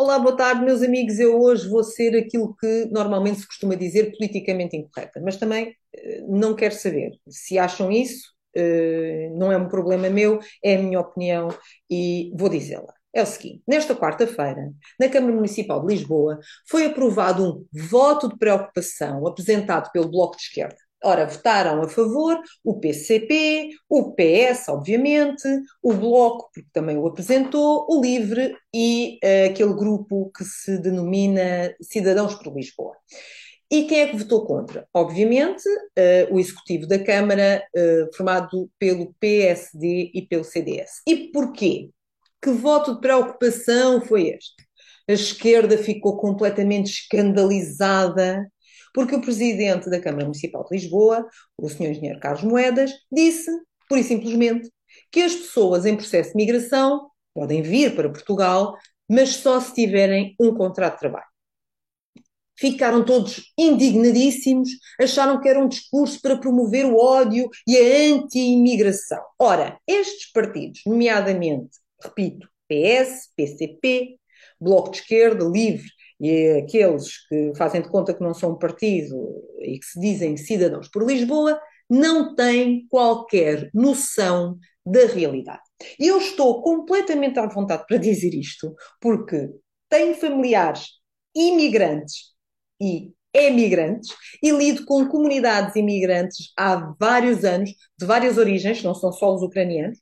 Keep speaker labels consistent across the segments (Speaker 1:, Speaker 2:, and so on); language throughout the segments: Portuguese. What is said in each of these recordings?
Speaker 1: Olá, boa tarde, meus amigos. Eu hoje vou ser aquilo que normalmente se costuma dizer politicamente incorreta, mas também eh, não quero saber. Se acham isso, eh, não é um problema meu, é a minha opinião e vou dizê-la. É o seguinte: nesta quarta-feira, na Câmara Municipal de Lisboa, foi aprovado um voto de preocupação apresentado pelo Bloco de Esquerda Ora, votaram a favor o PCP, o PS, obviamente, o Bloco, porque também o apresentou, o LIVRE e uh, aquele grupo que se denomina Cidadãos por Lisboa. E quem é que votou contra? Obviamente, uh, o Executivo da Câmara, uh, formado pelo PSD e pelo CDS. E porquê? Que voto de preocupação foi este? A esquerda ficou completamente escandalizada porque o presidente da Câmara Municipal de Lisboa, o senhor engenheiro Carlos Moedas, disse, pura e simplesmente, que as pessoas em processo de migração podem vir para Portugal, mas só se tiverem um contrato de trabalho. Ficaram todos indignadíssimos, acharam que era um discurso para promover o ódio e a anti-imigração. Ora, estes partidos, nomeadamente, repito, PS, PCP, Bloco de Esquerda, Livre e aqueles que fazem de conta que não são partido e que se dizem cidadãos por Lisboa, não têm qualquer noção da realidade. E eu estou completamente à vontade para dizer isto, porque tenho familiares imigrantes e emigrantes e lido com comunidades imigrantes há vários anos, de várias origens, não são só os ucranianos,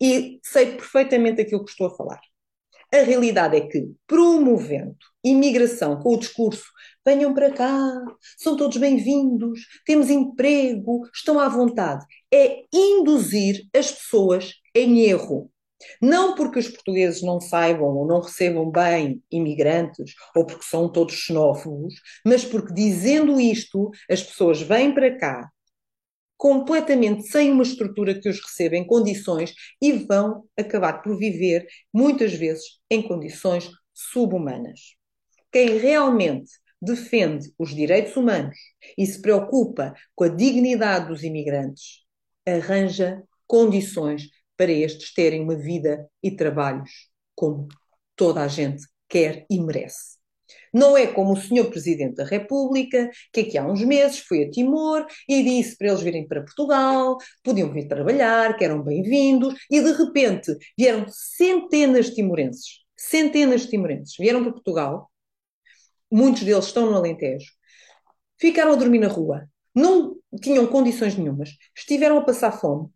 Speaker 1: e sei perfeitamente aquilo que estou a falar. A realidade é que, promovendo imigração com o discurso venham para cá, são todos bem-vindos, temos emprego, estão à vontade, é induzir as pessoas em erro. Não porque os portugueses não saibam ou não recebam bem imigrantes ou porque são todos xenófobos, mas porque dizendo isto as pessoas vêm para cá completamente sem uma estrutura que os receba em condições e vão acabar por viver, muitas vezes, em condições subhumanas. Quem realmente defende os direitos humanos e se preocupa com a dignidade dos imigrantes, arranja condições para estes terem uma vida e trabalhos como toda a gente quer e merece. Não é como o senhor Presidente da República, que aqui há uns meses foi a Timor e disse para eles virem para Portugal, podiam vir trabalhar, que eram bem-vindos, e de repente vieram centenas de timorenses, centenas de timorenses, vieram para Portugal, muitos deles estão no Alentejo, ficaram a dormir na rua, não tinham condições nenhumas, estiveram a passar fome,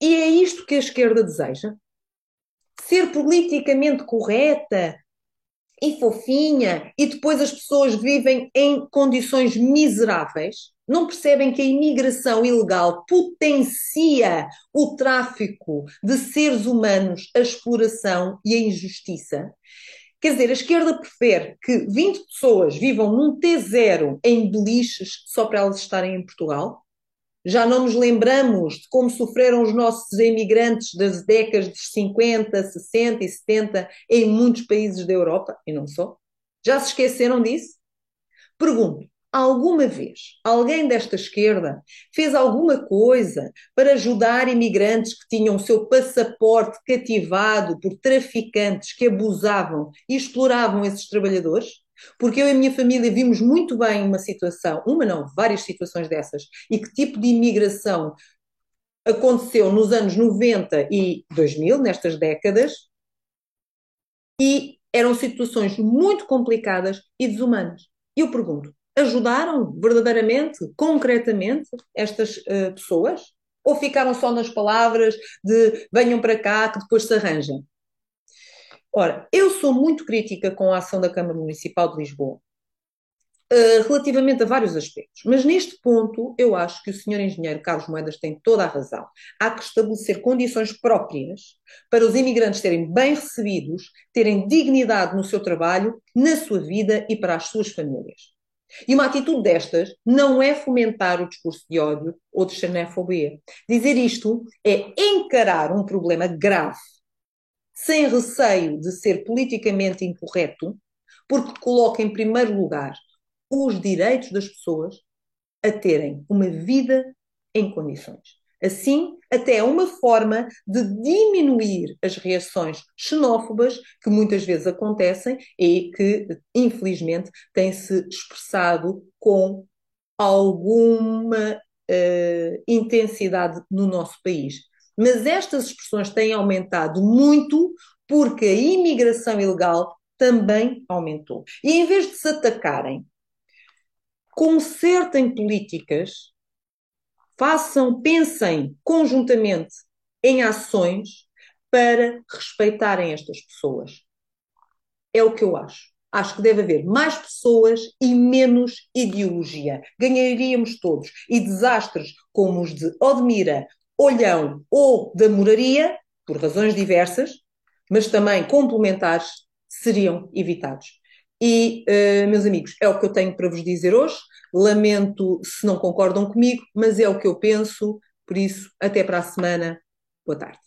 Speaker 1: e é isto que a esquerda deseja? Ser politicamente correta, e fofinha, e depois as pessoas vivem em condições miseráveis, não percebem que a imigração ilegal potencia o tráfico de seres humanos, a exploração e a injustiça. Quer dizer, a esquerda prefere que 20 pessoas vivam num T0 em beliches só para elas estarem em Portugal, já não nos lembramos de como sofreram os nossos imigrantes das décadas de 50, 60 e 70 em muitos países da Europa, e não só? Já se esqueceram disso? Pergunto, alguma vez alguém desta esquerda fez alguma coisa para ajudar imigrantes que tinham o seu passaporte cativado por traficantes que abusavam e exploravam esses trabalhadores? Porque eu e a minha família vimos muito bem uma situação, uma não, várias situações dessas, e que tipo de imigração aconteceu nos anos 90 e 2000, nestas décadas, e eram situações muito complicadas e desumanas. E eu pergunto, ajudaram verdadeiramente, concretamente, estas uh, pessoas? Ou ficaram só nas palavras de venham para cá que depois se arranjam? Ora, eu sou muito crítica com a ação da Câmara Municipal de Lisboa, uh, relativamente a vários aspectos, mas neste ponto eu acho que o senhor engenheiro Carlos Moedas tem toda a razão. Há que estabelecer condições próprias para os imigrantes serem bem recebidos, terem dignidade no seu trabalho, na sua vida e para as suas famílias. E uma atitude destas não é fomentar o discurso de ódio ou de xenofobia. Dizer isto é encarar um problema grave sem receio de ser politicamente incorreto, porque coloca em primeiro lugar os direitos das pessoas a terem uma vida em condições. Assim, até é uma forma de diminuir as reações xenófobas que muitas vezes acontecem e que, infelizmente, têm-se expressado com alguma uh, intensidade no nosso país. Mas estas expressões têm aumentado muito porque a imigração ilegal também aumentou. E em vez de se atacarem, consertem políticas façam, pensem conjuntamente em ações para respeitarem estas pessoas. É o que eu acho. Acho que deve haver mais pessoas e menos ideologia. Ganharíamos todos. E desastres como os de Odmira, Olhão ou da Moraria, por razões diversas, mas também complementares, seriam evitados. E, uh, meus amigos, é o que eu tenho para vos dizer hoje. Lamento se não concordam comigo, mas é o que eu penso. Por isso, até para a semana. Boa tarde.